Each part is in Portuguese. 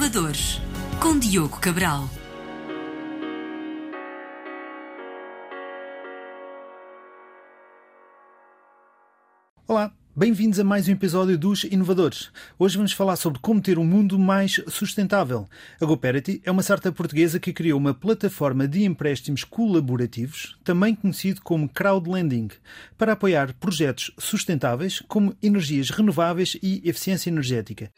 Inovadores, com Diogo Cabral. Olá, bem-vindos a mais um episódio dos Inovadores. Hoje vamos falar sobre como ter um mundo mais sustentável. A GoParity é uma startup portuguesa que criou uma plataforma de empréstimos colaborativos, também conhecido como crowdlending, para apoiar projetos sustentáveis como energias renováveis e eficiência energética.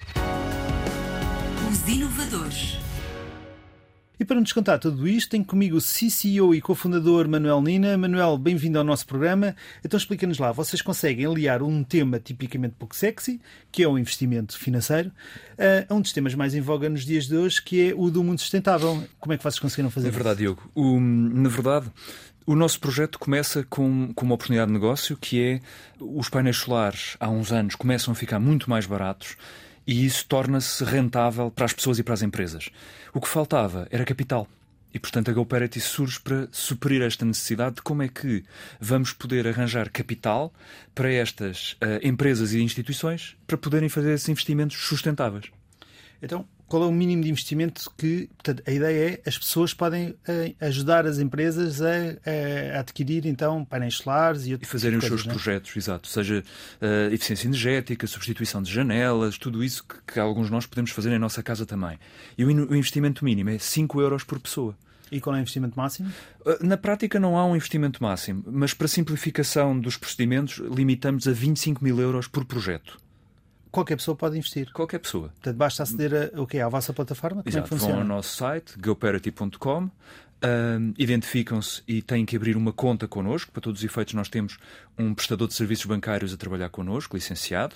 E para nos contar tudo isto, tenho comigo o CCO e cofundador Manuel Nina. Manuel, bem-vindo ao nosso programa. Então explica-nos lá, vocês conseguem aliar um tema tipicamente pouco sexy, que é o investimento financeiro, a um dos temas mais em voga nos dias de hoje, que é o do mundo sustentável. Como é que vocês conseguiram fazer É verdade, Diogo. O, na verdade, o nosso projeto começa com, com uma oportunidade de negócio que é os painéis solares há uns anos começam a ficar muito mais baratos e isso torna-se rentável para as pessoas e para as empresas. O que faltava era capital. E, portanto, a GoParity surge para suprir esta necessidade de como é que vamos poder arranjar capital para estas uh, empresas e instituições para poderem fazer esses investimentos sustentáveis. Então, qual é o mínimo de investimento que. Portanto, a ideia é as pessoas podem eh, ajudar as empresas a, a adquirir então painéis solares e, e fazerem coisas, os seus não é? projetos, exato. Seja uh, eficiência energética, substituição de janelas, tudo isso que, que, alguns de nós podemos fazer em nossa casa também. E o, o investimento mínimo é 5 euros por pessoa. E qual é o investimento máximo? Uh, na prática não há um investimento máximo, mas para simplificação dos procedimentos limitamos a 25 mil euros por projeto. Qualquer pessoa pode investir. Qualquer pessoa. Portanto, basta aceder a, o quê? à vossa plataforma? Como Exato. é que funciona? Vão ao nosso site, goparity.com, um, identificam-se e têm que abrir uma conta connosco. Para todos os efeitos, nós temos um prestador de serviços bancários a trabalhar connosco, licenciado,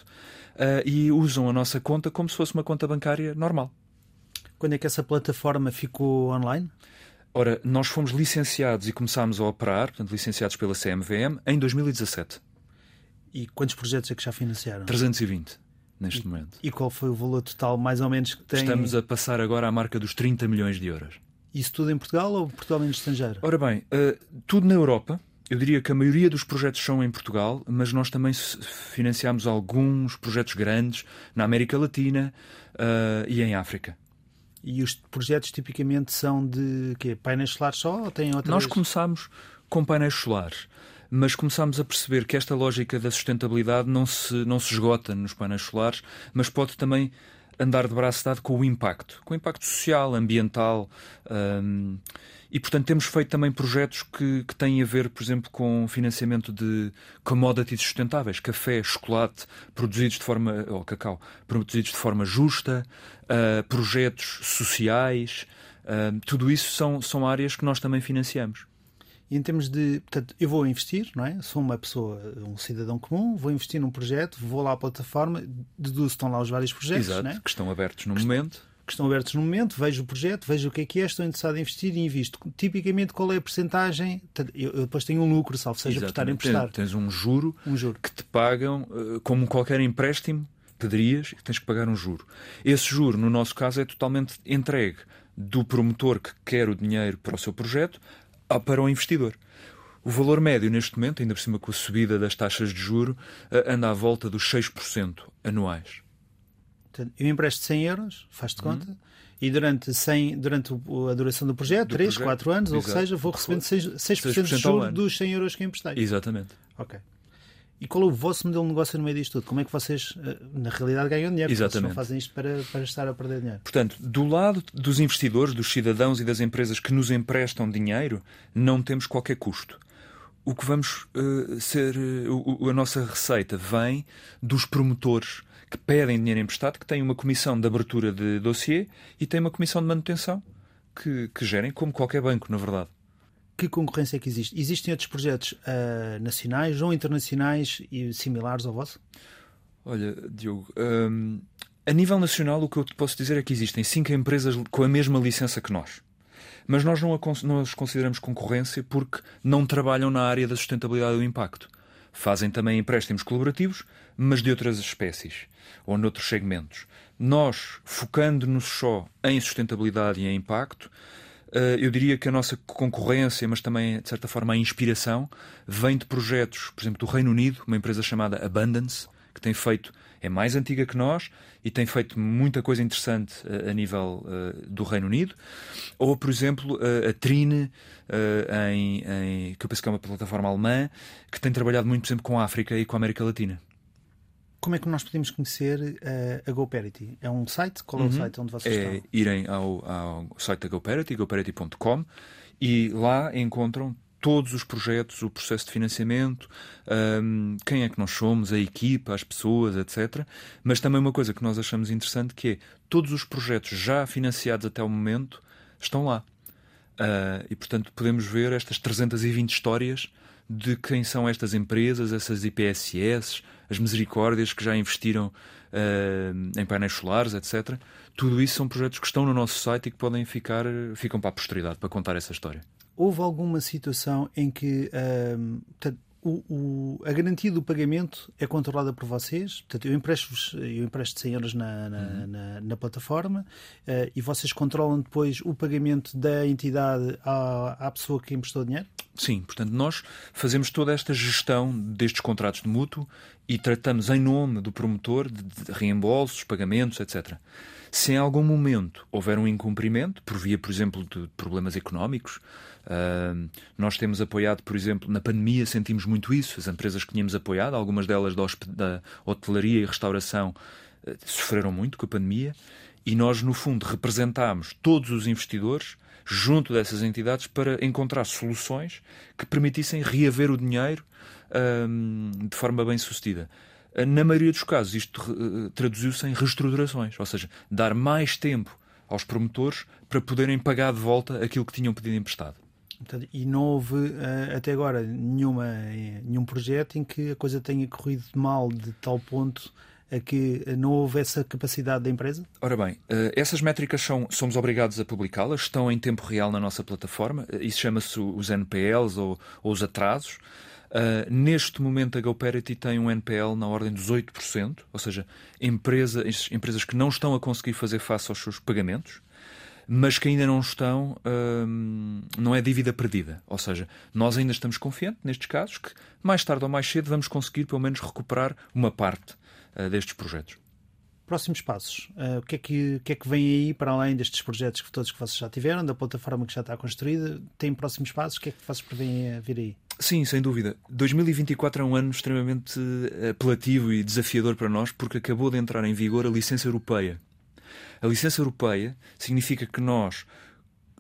uh, e usam a nossa conta como se fosse uma conta bancária normal. Quando é que essa plataforma ficou online? Ora, nós fomos licenciados e começámos a operar, portanto, licenciados pela CMVM, em 2017. E quantos projetos é que já financiaram? 320 neste e, momento. E qual foi o valor total, mais ou menos, que tem? Estamos a passar agora à marca dos 30 milhões de euros. Isso tudo em Portugal ou Portugal e no estrangeiro? Ora bem, uh, tudo na Europa. Eu diria que a maioria dos projetos são em Portugal, mas nós também financiamos alguns projetos grandes na América Latina uh, e em África. E os projetos tipicamente são de quê? painéis solares só ou têm outras? Nós começámos com painéis solares mas começámos a perceber que esta lógica da sustentabilidade não se, não se esgota nos painéis solares, mas pode também andar de braço dado com o impacto, com o impacto social, ambiental. Um, e, portanto, temos feito também projetos que, que têm a ver, por exemplo, com financiamento de commodities sustentáveis, café, chocolate, produzidos de forma, ou cacau, produzidos de forma justa, uh, projetos sociais. Uh, tudo isso são, são áreas que nós também financiamos. E em termos de. Portanto, eu vou investir, não é? Sou uma pessoa, um cidadão comum, vou investir num projeto, vou lá à plataforma, deduzo estão lá os vários projetos, Exato, né? que estão abertos no que momento. Que estão abertos no momento, vejo o projeto, vejo o que é que é, estou interessado em investir e invisto. Tipicamente, qual é a percentagem? Eu, eu depois tenho um lucro, salvo seja por estar a emprestar. Tens um juro, um juro que te pagam, como qualquer empréstimo, pedirias e tens que pagar um juro. Esse juro, no nosso caso, é totalmente entregue do promotor que quer o dinheiro para o seu projeto para o investidor. O valor médio neste momento, ainda por cima com a subida das taxas de juro, anda à volta dos 6% anuais. Eu empresto 100 euros, faz-te uhum. conta, e durante, 100, durante a duração do projeto, do 3, projeto, 4 anos, exato. ou que seja, vou recebendo 6%, 6 de juros dos 100 euros que emprestei. Exatamente. Ok. E qual é o vosso modelo de negócio no meio disto tudo? Como é que vocês, na realidade, ganham dinheiro? Exatamente. Não fazem isto para, para estar a perder dinheiro. Portanto, do lado dos investidores, dos cidadãos e das empresas que nos emprestam dinheiro, não temos qualquer custo. O que vamos uh, ser. Uh, a nossa receita vem dos promotores que pedem dinheiro emprestado, que têm uma comissão de abertura de dossiê e têm uma comissão de manutenção que, que gerem, como qualquer banco, na verdade que concorrência é que existe? Existem outros projetos uh, nacionais ou internacionais e similares ao vosso? Olha, Diogo, um, a nível nacional o que eu te posso dizer é que existem cinco empresas com a mesma licença que nós. Mas nós não, as consideramos concorrência porque não trabalham na área da sustentabilidade do impacto. Fazem também empréstimos colaborativos, mas de outras espécies ou noutros segmentos. Nós, focando-nos só em sustentabilidade e em impacto, eu diria que a nossa concorrência, mas também, de certa forma, a inspiração, vem de projetos, por exemplo, do Reino Unido, uma empresa chamada Abundance, que tem feito, é mais antiga que nós e tem feito muita coisa interessante a, a nível uh, do Reino Unido. Ou, por exemplo, a Trine, uh, em, em, que eu penso que é uma plataforma alemã, que tem trabalhado muito, por exemplo, com a África e com a América Latina. Como é que nós podemos conhecer uh, a GoParity? É um site? Qual é o uhum. site onde vocês é estão? irem ao, ao site da GoParity, goparity.com, e lá encontram todos os projetos, o processo de financiamento, um, quem é que nós somos, a equipa, as pessoas, etc. Mas também uma coisa que nós achamos interessante que é todos os projetos já financiados até o momento estão lá. Uh, e portanto podemos ver estas 320 histórias de quem são estas empresas, essas IPSS, as misericórdias que já investiram uh, em painéis solares, etc. Tudo isso são projetos que estão no nosso site e que podem ficar ficam para a posteridade para contar essa história houve alguma situação em que portanto, o, o, a garantia do pagamento é controlada por vocês? Portanto, eu empresto, eu empresto 100 euros na, na, uhum. na, na plataforma uh, e vocês controlam depois o pagamento da entidade à, à pessoa que emprestou dinheiro? Sim, portanto, nós fazemos toda esta gestão destes contratos de mútuo e tratamos em nome do promotor de, reembolsos, pagamentos, etc. Se em algum momento houver um incumprimento, por via, por exemplo, de problemas económicos, Uh, nós temos apoiado, por exemplo, na pandemia sentimos muito isso. As empresas que tínhamos apoiado, algumas delas da, da hotelaria e restauração, uh, sofreram muito com a pandemia e nós, no fundo, representámos todos os investidores junto dessas entidades para encontrar soluções que permitissem reaver o dinheiro uh, de forma bem sucedida. Na maioria dos casos, isto uh, traduziu-se em reestruturações, ou seja, dar mais tempo aos promotores para poderem pagar de volta aquilo que tinham pedido emprestado. Portanto, e não houve eh, até agora nenhuma, nenhum projeto em que a coisa tenha corrido mal de tal ponto a que não houve essa capacidade da empresa? Ora bem, eh, essas métricas são, somos obrigados a publicá-las, estão em tempo real na nossa plataforma, eh, isso chama-se os NPLs ou, ou os atrasos. Uh, neste momento, a GoParity tem um NPL na ordem dos 8%, ou seja, empresa, empresas que não estão a conseguir fazer face aos seus pagamentos mas que ainda não estão, hum, não é dívida perdida. Ou seja, nós ainda estamos confiantes nestes casos que mais tarde ou mais cedo vamos conseguir pelo menos recuperar uma parte uh, destes projetos. Próximos passos. Uh, o, que é que, o que é que vem aí para além destes projetos que todos que vocês já tiveram, da plataforma que já está construída? Tem próximos passos? O que é que vocês prevêem vir aí? Sim, sem dúvida. 2024 é um ano extremamente apelativo e desafiador para nós porque acabou de entrar em vigor a licença europeia a licença europeia significa que nós,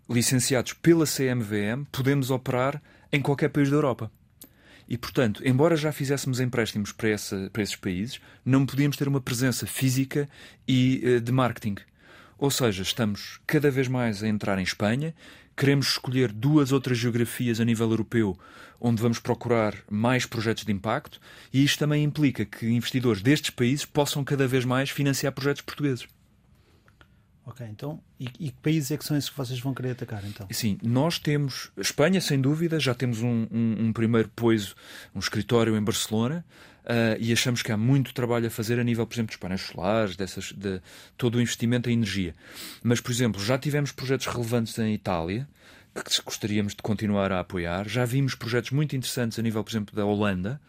licenciados pela CMVM, podemos operar em qualquer país da Europa. E, portanto, embora já fizéssemos empréstimos para, essa, para esses países, não podíamos ter uma presença física e uh, de marketing. Ou seja, estamos cada vez mais a entrar em Espanha, queremos escolher duas outras geografias a nível europeu onde vamos procurar mais projetos de impacto, e isto também implica que investidores destes países possam cada vez mais financiar projetos portugueses. Ok, então, e, e, que países é que são esses que vocês vão querer atacar, então? Sim, nós temos, Espanha, sem dúvida, já temos um, um, um primeiro poiso, um escritório em Barcelona, uh, e achamos que há muito trabalho a fazer a nível, por exemplo, dos painéis solares, dessas, de todo o investimento em energia. Mas, por exemplo, já tivemos projetos relevantes em Itália, que gostaríamos de continuar a apoiar, já vimos projetos muito interessantes a nível, por exemplo, da Holanda,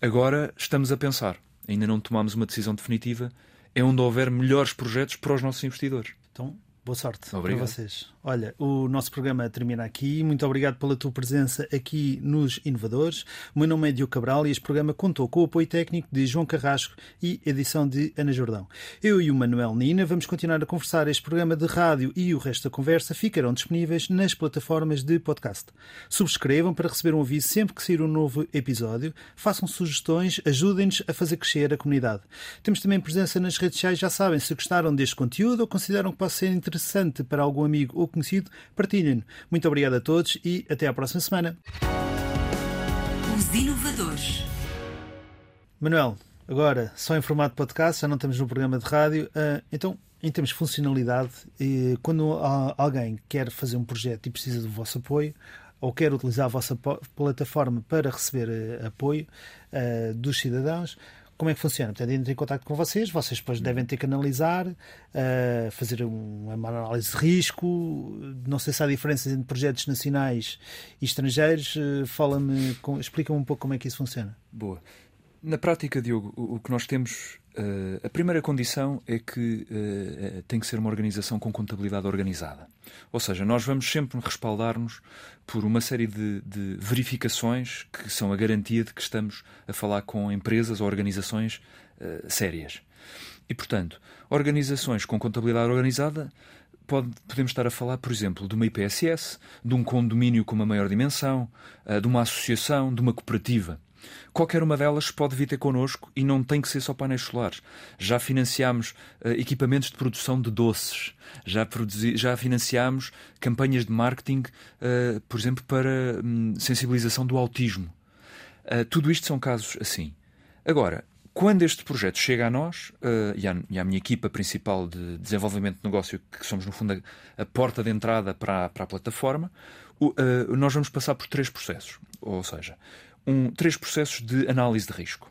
agora estamos a pensar, ainda não tomamos uma decisão definitiva, é onde houver melhores projetos para os nossos investidores. Então, boa sorte Obrigado. para vocês. Olha, o nosso programa termina aqui. Muito obrigado pela tua presença aqui nos Inovadores. O meu nome é Diogo Cabral e este programa contou com o apoio técnico de João Carrasco e edição de Ana Jordão. Eu e o Manuel Nina vamos continuar a conversar. Este programa de rádio e o resto da conversa ficarão disponíveis nas plataformas de podcast. Subscrevam para receber um aviso sempre que sair um novo episódio. Façam sugestões, ajudem-nos a fazer crescer a comunidade. Temos também presença nas redes sociais, já sabem, se gostaram deste conteúdo ou consideram que possa ser interessante para algum amigo ou conhecido, partilhem-no. Muito obrigado a todos e até à próxima semana. Os Inovadores. Manuel, agora só em formato podcast, já não estamos no programa de rádio. Uh, então, em termos de funcionalidade, quando alguém quer fazer um projeto e precisa do vosso apoio, ou quer utilizar a vossa plataforma para receber uh, apoio uh, dos cidadãos, como é que funciona? Portanto, entra em contato com vocês, vocês depois devem ter que analisar, uh, fazer uma análise de risco. Não sei se há diferenças entre projetos nacionais e estrangeiros. Uh, Fala-me, explica-me um pouco como é que isso funciona. Boa. Na prática, Diogo, o que nós temos. Uh, a primeira condição é que uh, tem que ser uma organização com contabilidade organizada. Ou seja, nós vamos sempre respaldar-nos por uma série de, de, verificações que são a garantia de que estamos a falar com empresas ou organizações uh, sérias. E, portanto, organizações com contabilidade organizada Pode, podemos estar a falar, por exemplo, de uma IPSS, de um condomínio com uma maior dimensão, de uma associação, de uma cooperativa. Qualquer uma delas pode vir ter connosco e não tem que ser só painéis solares. Já financiámos uh, equipamentos de produção de doces, já, produzi, já financiámos campanhas de marketing, uh, por exemplo, para um, sensibilização do autismo. Uh, tudo isto são casos assim. Agora, quando este projeto chega a nós uh, e, à, e, à, minha equipa principal de desenvolvimento de negócio, que somos no fundo a, a porta de entrada para a, para a plataforma, uh, nós vamos passar por três processos. Ou seja, um, três processos de análise de risco.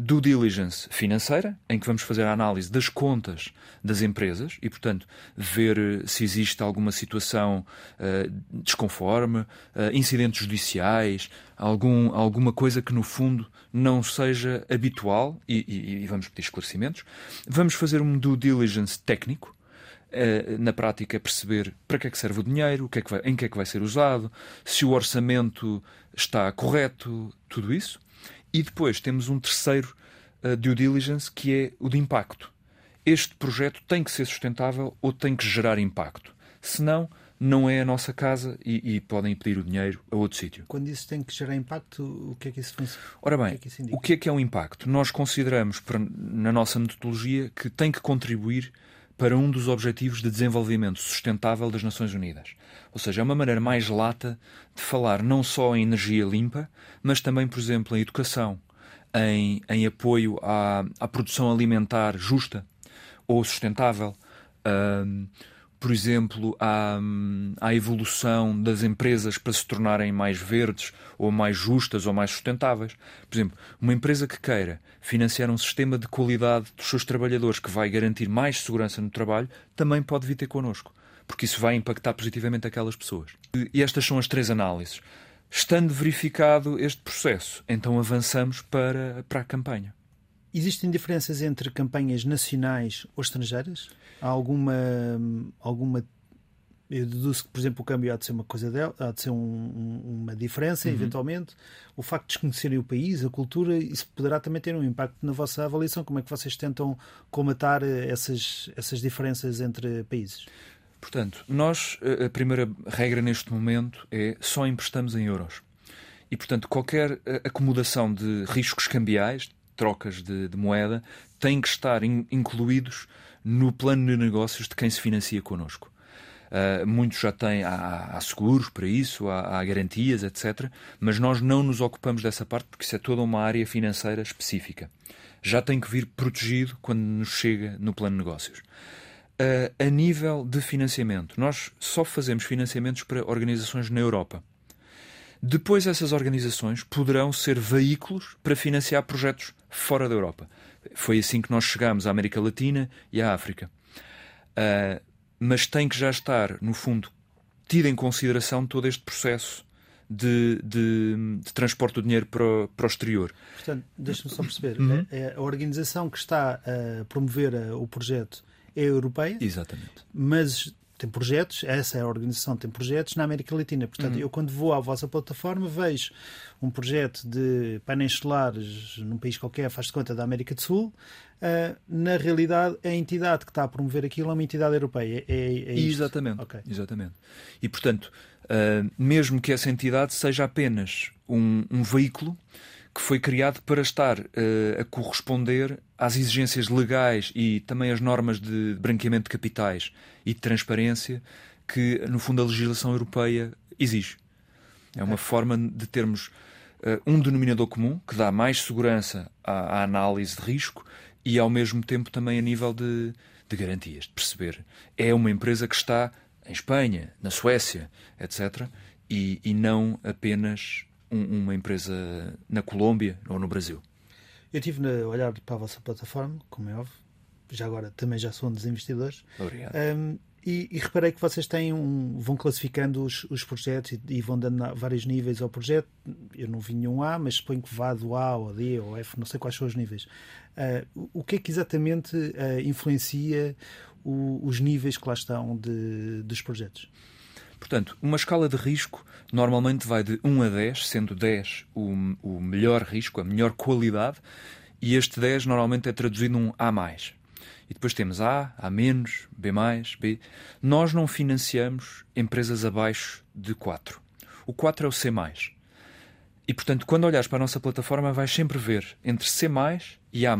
Due diligence financeira, em que vamos fazer a análise das contas das empresas e, portanto, ver eh, se existe alguma situação uh, desconforme, uh, incidentes judiciais, algum, alguma coisa que, no fundo, não seja habitual e, e, e vamos pedir esclarecimentos. Vamos fazer um due diligence técnico, na prática perceber para que é que serve o dinheiro, o que é que vai, em que é que vai ser usado, se o orçamento está correto, tudo isso. E depois temos um terceiro uh, due diligence que é o de impacto. Este projeto tem que ser sustentável ou tem que gerar impacto. Senão, não é a nossa casa e, e podem pedir o dinheiro a outro sítio. Quando isso tem que gerar impacto, o que é que isso funciona? Ora bem, o que é que, o que é, que é um impacto? Nós consideramos, na nossa metodologia, que tem que contribuir para um dos objetivos de desenvolvimento sustentável das Nações Unidas. Ou seja, é uma maneira mais lata de falar não só em energia limpa, mas também, por exemplo, em educação, em, em apoio à, à produção alimentar justa ou sustentável. Por exemplo, à, à evolução das empresas para se tornarem mais verdes, ou mais justas, ou mais sustentáveis. Por exemplo, uma empresa que queira financiar um sistema de qualidade dos seus trabalhadores que vai garantir mais segurança no trabalho, também pode vir ter connosco, porque isso vai impactar positivamente aquelas pessoas. E estas são as três análises. Estando verificado este processo, então avançamos para, para a campanha. Existem diferenças entre campanhas nacionais ou estrangeiras? Há alguma, alguma eu deduzo que, por exemplo, o câmbio há de ser uma coisa dela, há de ser um, um, uma diferença, uhum. eventualmente. O facto de desconhecerem o país, a cultura, isso poderá também ter um impacto na vossa avaliação. Como é que vocês tentam comatar essas, essas diferenças entre países? Portanto, nós, a primeira regra neste momento é só emprestamos em euros. E, portanto, qualquer acomodação de riscos cambiais, trocas de, de moeda têm que estar in, incluídos no plano de negócios de quem se financia connosco. Uh, muitos já têm, há, há, seguros para isso, há, há, garantias, etc. Mas nós não nos ocupamos dessa parte porque isso é toda uma área financeira específica. Já tem que vir protegido quando nos chega no plano de negócios. Uh, a nível de financiamento, nós só fazemos financiamentos para organizações na Europa. Depois, essas organizações poderão ser veículos para financiar projetos fora da Europa. Foi assim que nós chegamos à América Latina e à África. Uh, mas tem que já estar, no fundo, tido em consideração todo este processo de, de, de transporte do dinheiro para o, para o exterior. Portanto, deixa-me só perceber. Uhum. A, é, é a, organização que está a promover o projeto é europeia. Exatamente. Mas tem projetos, essa é a organização, tem projetos na América Latina. Portanto, uhum. eu quando vou à vossa plataforma vejo um projeto de painéis solares num país qualquer, faz de conta da América do Sul. Uh, na realidade, a entidade que está a promover aquilo é uma entidade europeia. É, é, é exatamente, okay. exatamente. E, portanto, uh, mesmo que essa entidade seja apenas um, um veículo que foi criado para estar uh, a corresponder às exigências legais e também às normas de branqueamento de capitais e de transparência que, no fundo, a legislação europeia exige. É uma forma de termos uh, um denominador comum que dá mais segurança à, à, análise de risco e, ao mesmo tempo, também a nível de, de garantias, de perceber. É uma empresa que está em Espanha, na Suécia, etc., e, e não apenas um, uma empresa na Colômbia ou no Brasil? Eu tive a olhar para a vossa plataforma, como é óbvio, já agora também já sou um dos investidores. Obrigado. Um, E, e, reparei que vocês têm um, vão classificando os, os projetos e, e, vão dando vários níveis ao projeto. Eu não vi nenhum A, mas suponho que vá do A ao D ou F, não sei quais são os níveis. Uh, o que é que exatamente uh, influencia o, os níveis que lá estão de, dos projetos? Portanto, uma escala de risco normalmente vai de 1 a 10, sendo 10 o, o melhor risco, a melhor qualidade, e este 10 normalmente é traduzido num A. E depois temos A, A-, B+, B. Nós não financiamos empresas abaixo de 4. O 4 é o C+. E, portanto, quando olhares para a nossa plataforma, vais sempre ver entre C+, e A+.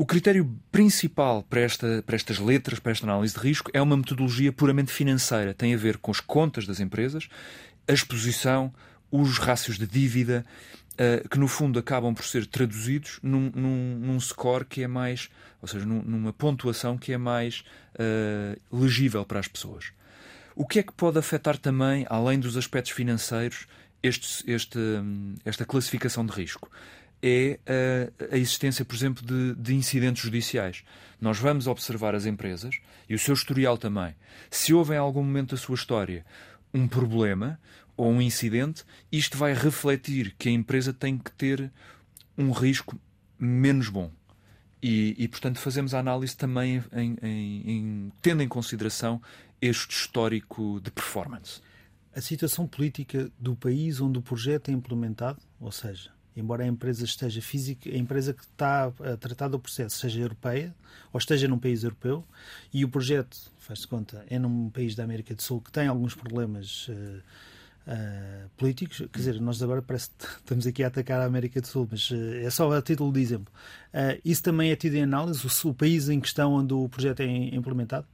O critério principal para, esta, para estas letras, para esta análise de risco, é uma metodologia puramente financeira. Tem a ver com as contas das empresas, a exposição, os rácios de dívida, uh, que no fundo acabam por ser traduzidos num, num, num score que é mais, ou seja, num, numa pontuação que é mais uh, legível para as pessoas. O que é que pode afetar também, além dos aspectos financeiros, este, este, esta classificação de risco? É a, a existência, por exemplo, de, de, incidentes judiciais. Nós vamos observar as empresas e o seu historial também. Se houve em algum momento da sua história um problema ou um incidente, isto vai refletir que a empresa tem que ter um risco menos bom. E, e portanto, fazemos a análise também em, em, em, tendo em consideração este histórico de performance. A situação política do país onde o projeto é implementado, ou seja, embora a empresa esteja física, a empresa que está a tratar do processo seja europeia ou esteja num país europeu e o projeto, faz-se conta, é num país da América do Sul que tem alguns problemas uh, uh, políticos, quer dizer, nós agora parece que estamos aqui a atacar a América do Sul, mas uh, é só a título de exemplo. isso também é tido em análise, o, o país em questão onde o projeto é implementado?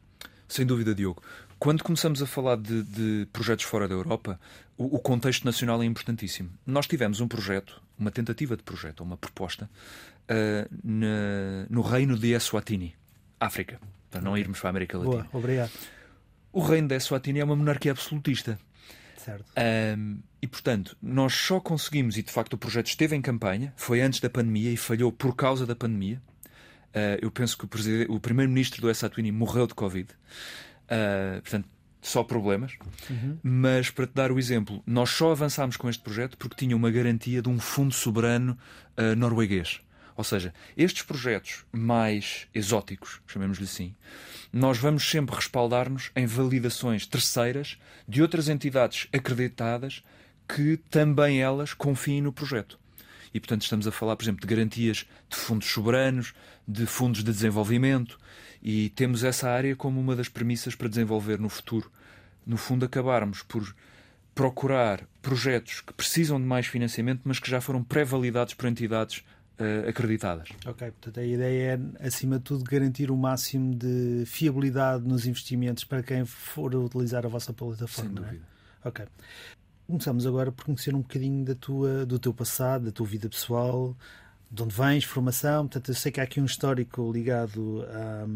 Sem dúvida, Diogo. Quando começamos a falar de, de projetos fora da Europa, o, o, contexto nacional é importantíssimo. Nós tivemos um projeto, uma tentativa de projeto, uma proposta, uh, na, no reino de Eswatini, África, para não irmos para a América Latina. Boa, obrigado. O reino de Eswatini é uma monarquia absolutista. Certo. Um, e, portanto, nós só conseguimos, e de facto o projeto esteve em campanha, foi antes da pandemia e falhou por causa da pandemia. Uh, eu penso que o, o primeiro-ministro do Eswatini morreu de Covid. Uh, portanto, só problemas. Uhum. Mas, para te dar o exemplo, nós só avançámos com este projeto porque tinha uma garantia de um fundo soberano uh, norueguês. Ou seja, estes projetos mais exóticos, chamemos-lhe assim, nós vamos sempre respaldar-nos em validações terceiras de outras entidades acreditadas que também elas confiem no projeto. E, portanto, estamos a falar, por exemplo, de garantias de fundos soberanos, de fundos de desenvolvimento, e temos essa área como uma das premissas para desenvolver no futuro. No fundo, acabarmos por procurar projetos que precisam de mais financiamento, mas que já foram pré-validados por entidades uh, acreditadas. Ok, portanto a ideia é, acima de tudo, garantir o máximo de fiabilidade nos investimentos para quem for utilizar a vossa plataforma. Sem é? dúvida. É? Ok. Começamos agora por conhecer um bocadinho da tua, do teu passado, da tua vida pessoal, de onde vens, formação. Portanto, eu sei que há aqui um histórico ligado a,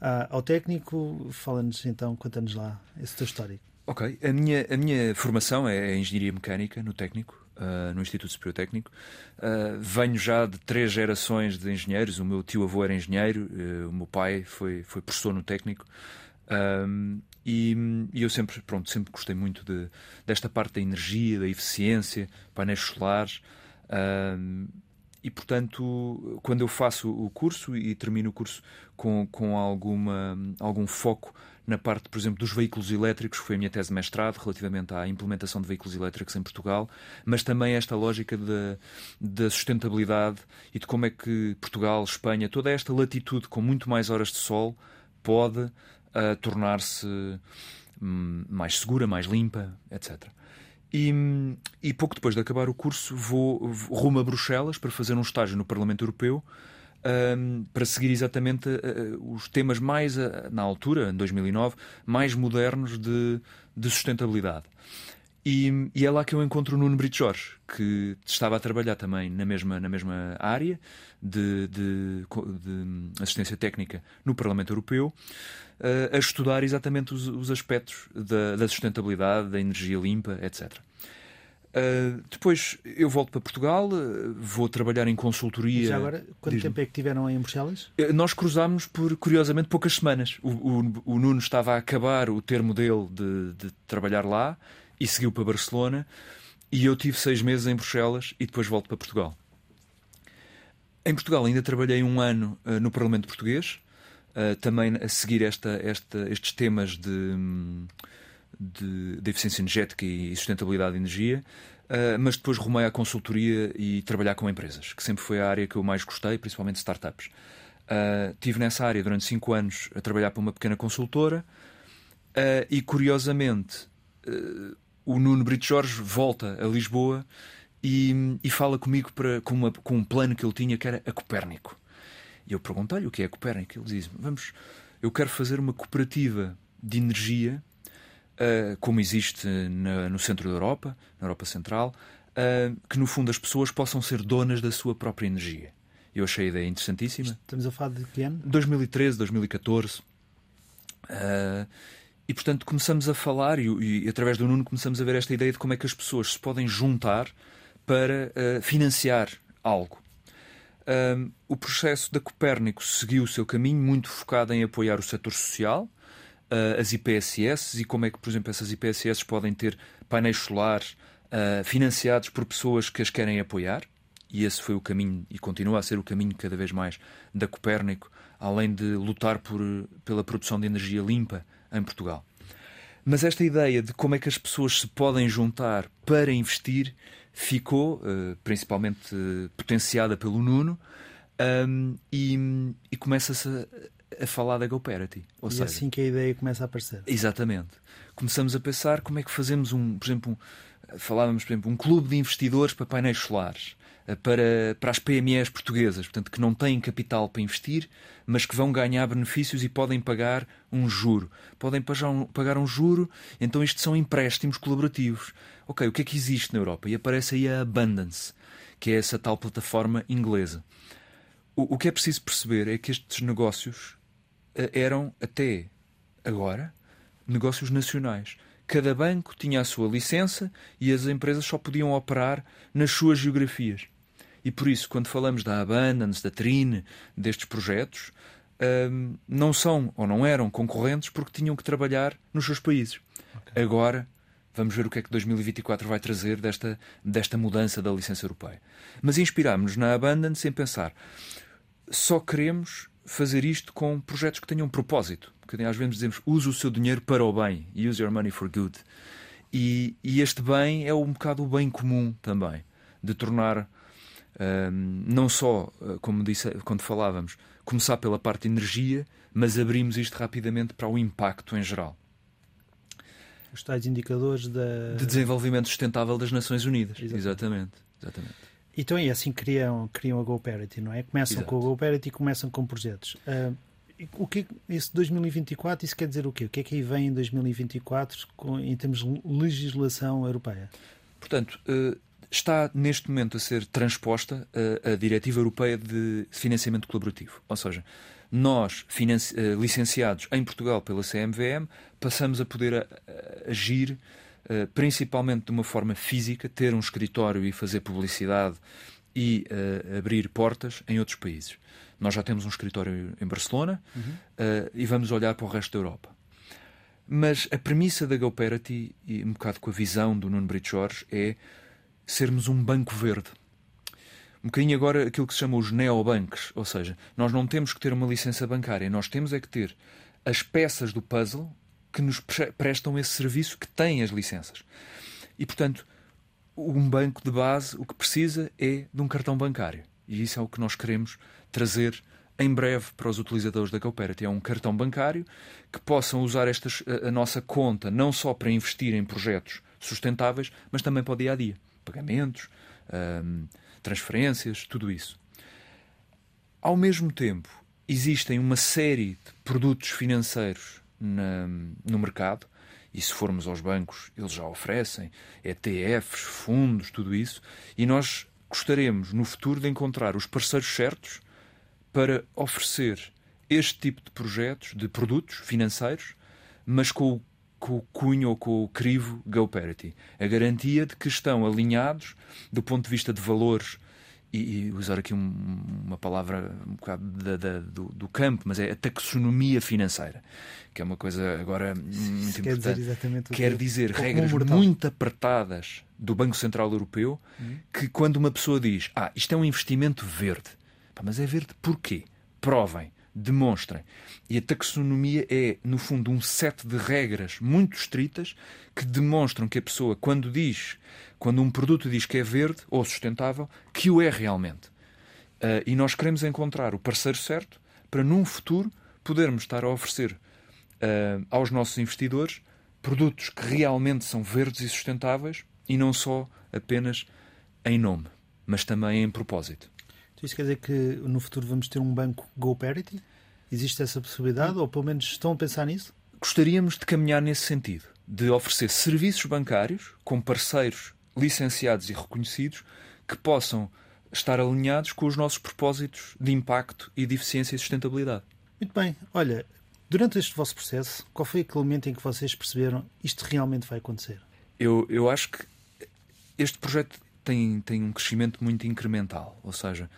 a, ao técnico. Fala-nos então, conta-nos lá esse teu histórico. Ok, a minha, a minha formação é Engenharia Mecânica no técnico. Uh, no Instituto Superior Técnico. Uh, venho já de três gerações de engenheiros. O meu tio-avô era engenheiro, uh, o meu pai foi, foi professor no técnico. E, e, eu sempre, pronto, sempre gostei muito de, desta parte da energia, da eficiência, painéis solares. E, portanto, quando eu faço o curso e termino o curso com, com alguma, algum foco na parte, por exemplo, dos veículos elétricos, foi a minha tese de mestrado relativamente à implementação de veículos elétricos em Portugal, mas também esta lógica da sustentabilidade e de como é que Portugal, Espanha, toda esta latitude com muito mais horas de sol pode uh, tornar-se um, mais segura, mais limpa, etc. E, e, pouco depois de acabar o curso vou, rumo a Bruxelas para fazer um estágio no Parlamento Europeu um, para seguir exatamente uh, os temas mais, uh, na altura, em 2009, mais modernos de, de sustentabilidade. E, e, é lá que eu encontro o Nuno Brito Jorge, que estava a trabalhar também na mesma, na mesma área de, de, de assistência técnica no Parlamento Europeu a estudar exatamente os, os aspectos da, da, sustentabilidade, da energia limpa, etc. Uh, depois eu volto para Portugal, uh, vou trabalhar em consultoria. E já agora, quanto tempo é que tiveram em Bruxelas? Uh, nós cruzámos por, curiosamente, poucas semanas. O, o, o, Nuno estava a acabar o termo dele de, de, trabalhar lá e seguiu para Barcelona. E eu tive seis meses em Bruxelas e depois volto para Portugal. Em Portugal ainda trabalhei um ano no Parlamento Português, também a seguir esta, esta, estes temas de. De, de eficiência energética e sustentabilidade de energia, uh, mas depois rumei à consultoria e trabalhar com empresas, que sempre foi a área que eu mais gostei, principalmente startups. Uh, tive nessa área durante cinco anos a trabalhar para uma pequena consultora uh, e, curiosamente, o Nuno Brito Jorge volta a Lisboa e, e fala comigo para, com, uma, com um plano que ele tinha que era a Copérnico. E eu perguntei-lhe o que é a Copérnico. Ele diz: Vamos, eu quero fazer uma cooperativa de energia uh, como existe na, no centro da Europa, na Europa Central, uh, que no fundo as pessoas possam ser donas da sua própria energia. Eu achei a ideia interessantíssima. Estamos a falar de que ano? 2013, 2014. Uh, e portanto começamos a falar, e, e, através do Nuno começamos a ver esta ideia de como é que as pessoas se podem juntar para uh, financiar algo. Uh, o processo da Copérnico seguiu o seu caminho, muito focado em apoiar o setor social, uh, as IPSS e como é que, por exemplo, essas IPSS podem ter painéis solares uh, financiados por pessoas que as querem apoiar. E esse foi o caminho e continua a ser o caminho cada vez mais da Copérnico, além de lutar por, pela produção de energia limpa em Portugal. Mas esta ideia de como é que as pessoas se podem juntar para investir ficou uh, principalmente uh, potenciada pelo Nuno um, e, e começa-se a falar da GoParity. Ou e seja, assim que a ideia começa a aparecer. Exatamente. Começamos a pensar como é que fazemos um, por exemplo, um, falávamos, por exemplo, um clube de investidores para painéis solares, eh, para, para as PMEs portuguesas, portanto, que não têm capital para investir, mas que vão ganhar benefícios e podem pagar um juro. Podem pagar um, pagar um juro, então isto são empréstimos colaborativos. Ok, o que é que existe na Europa? E aparece aí a Abundance, que é essa tal plataforma inglesa. O, o que é preciso perceber é que estes negócios eh, eram, até agora, negócios nacionais. Cada banco tinha a sua licença e as empresas só podiam operar nas suas geografias. E por isso, quando falamos da Abundance, da Trine, destes projetos, um, não são ou não eram concorrentes porque tinham que trabalhar nos seus países. Okay. Agora, vamos ver o que é que 2024 vai trazer desta, desta mudança da licença europeia. Mas inspirámos-nos na Abundance em pensar só queremos fazer isto com projetos que tenham propósito. Porque às vezes dizemos use o seu dinheiro para o bem, use your money for good. E, e este bem é um bocado o bem comum também, de tornar um, não só, uh, como disse quando falávamos, começar pela parte de energia, mas abrimos isto rapidamente para o impacto em geral. Os tais indicadores da... de desenvolvimento sustentável das Nações Unidas. Exatamente. Exatamente. Exatamente. Então é assim que criam, criam a GoParity, não é? Começam Exato. com a GoParity e começam com projetos. Uh, o que esse 2024, isso quer dizer o quê? O que é que aí vem em 2024 com, em termos de legislação europeia? Portanto, uh, está neste momento a ser transposta a, a Diretiva Europeia de Financiamento Colaborativo. Ou seja, nós, uh, licenciados em Portugal pela CMVM, passamos a poder a, a agir eh, principalmente de uma forma física, ter um escritório e fazer publicidade e uh, abrir portas em outros países. Nós já temos um escritório em Barcelona uhum. uh, e vamos olhar para o resto da Europa. Mas a premissa da GoParity, e um bocado com a visão do Nuno Brito Jorge, é sermos um banco verde. Um bocadinho agora aquilo que se chama os neobanks, ou seja, nós não temos que ter uma licença bancária, nós temos é que ter as peças do puzzle que nos prestam esse serviço que têm as licenças. E, portanto, um banco de base o que precisa é de um cartão bancário. E isso é o que nós queremos trazer em breve para os utilizadores da Cooperate. É um cartão bancário que possam usar estas, a, a nossa conta não só para investir em projetos sustentáveis, mas também para o dia a dia. Pagamentos, hum, transferências, tudo isso. Ao mesmo tempo, existem uma série de produtos financeiros na, no mercado. E se formos aos bancos, eles já oferecem ETFs, fundos, tudo isso. E nós gostaríamos, no futuro, de encontrar os parceiros certos para oferecer este tipo de projetos, de produtos financeiros, mas com com o cunho ou com o crivo GoParity. A garantia de que estão alinhados do ponto de vista de valores e, e usar aqui um, uma palavra um bocado da, da, do, do, campo, mas é a taxonomia financeira, que é uma coisa agora muito quer importante. Dizer exatamente quer que, dizer regras muito apertadas do Banco Central Europeu, hum. que quando uma pessoa diz, ah, isto é um investimento verde, Pá, mas é verde porquê? Provem demonstrem. E a taxonomia é, no fundo, um set de regras muito estritas que demonstram que a pessoa, quando diz, quando um produto diz que é verde ou sustentável, que o é realmente. Uh, e nós queremos encontrar o parceiro certo para, num futuro, podermos estar a oferecer uh, aos nossos investidores produtos que realmente são verdes e sustentáveis e não só apenas em nome, mas também em propósito. Isso quer dizer que no futuro vamos ter um banco GoParity? Existe essa possibilidade? Ou pelo menos estão a pensar nisso? Gostaríamos de caminhar nesse sentido, de oferecer serviços bancários com parceiros licenciados e reconhecidos que possam estar alinhados com os nossos propósitos de impacto e de eficiência e sustentabilidade. Muito bem. Olha, durante este vosso processo, qual foi aquele momento em que vocês perceberam isto realmente vai acontecer? Eu, eu acho que este projeto tem, tem um crescimento muito incremental. Ou seja,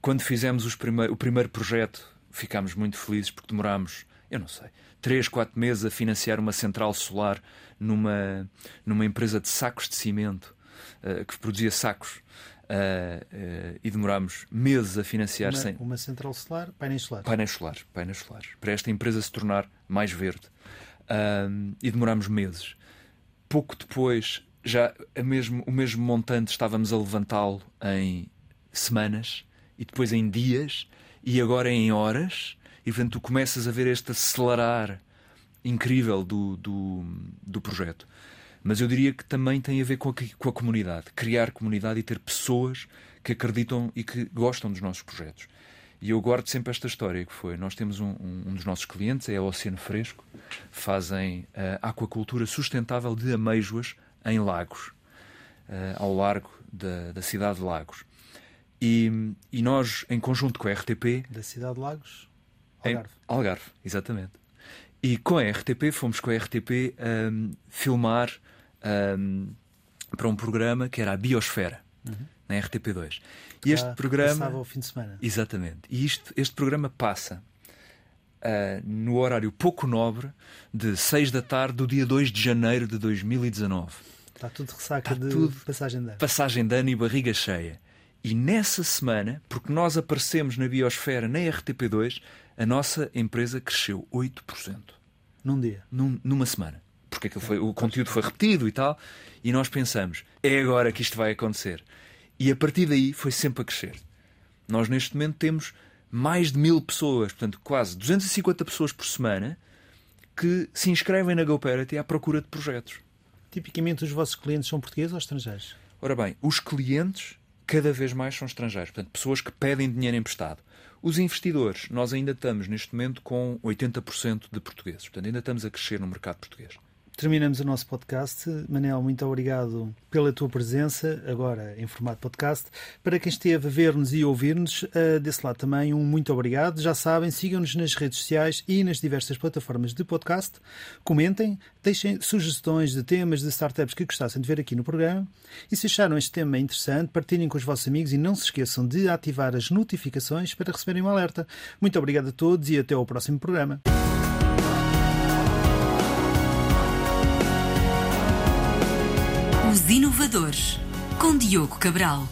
quando fizemos primeir, o primeiro projeto, ficámos muito felizes porque demorámos, eu não sei, 3, 4 meses a financiar uma central solar numa, numa empresa de sacos de cimento uh, que produzia sacos. Uh, uh, e demorámos meses a financiar uma, sem uma central solar, painéis solares. Painéis solares, painéis solares, para esta empresa se tornar mais verde. e demorámos meses. Pouco depois já mesmo, o mesmo montante estávamos a levantá-lo em semanas e depois em dias e agora em horas. E portanto tu começas a ver este acelerar incrível do, do, do projeto. Mas eu diria que também tem a ver com a, com a comunidade. Criar comunidade e ter pessoas que acreditam e que gostam dos nossos projetos. E eu guardo sempre esta história que foi: nós temos um, um, dos nossos clientes, é o Oceano Fresco, fazem a aquacultura sustentável de amêijoas em Lagos, uh, ao largo da, da, cidade de Lagos. E, e, nós, em conjunto com a RTP. Da cidade de Lagos? Algarve. Em Algarve, exatamente. E com a RTP, fomos com a RTP um, filmar um, para um programa que era a Biosfera, uhum. na RTP2. E este programa. Passava ao fim de semana. Exatamente. E isto, este programa passa uh, no horário pouco nobre de 6 da tarde do dia 2 de janeiro de 2019. Está tudo ressaca Está de tudo passagem de ano. Passagem de ano e barriga cheia. E nessa semana, porque nós aparecemos na Biosfera, na RTP2, a nossa empresa cresceu 8%. Num dia? Num, numa semana. Porque foi, o conteúdo foi repetido e tal. E nós pensamos, é agora que isto vai acontecer. E a partir daí foi sempre a crescer. Nós neste momento temos mais de mil pessoas, portanto, quase 250 pessoas por semana, que se inscrevem na GoParity à procura de projetos. Tipicamente, os vossos clientes são portugueses ou estrangeiros? Ora bem, os clientes cada vez mais são estrangeiros, portanto, pessoas que pedem dinheiro emprestado. Os investidores, nós ainda estamos neste momento com 80% de portugueses, portanto, ainda estamos a crescer no mercado português terminamos o nosso podcast. Manel, muito obrigado pela tua presença, agora em formato podcast. Para quem esteve a ver-nos e ouvir-nos, uh, desse lado também um muito obrigado. Já sabem, sigam-nos nas redes sociais e nas diversas plataformas de podcast. Comentem, deixem sugestões de temas de startups que gostassem de ver aqui no programa. E se acharam este tema interessante, partilhem com os vossos amigos e não se esqueçam de ativar as notificações para receberem um alerta. Muito obrigado a todos e até ao próximo programa. Com Diogo Cabral.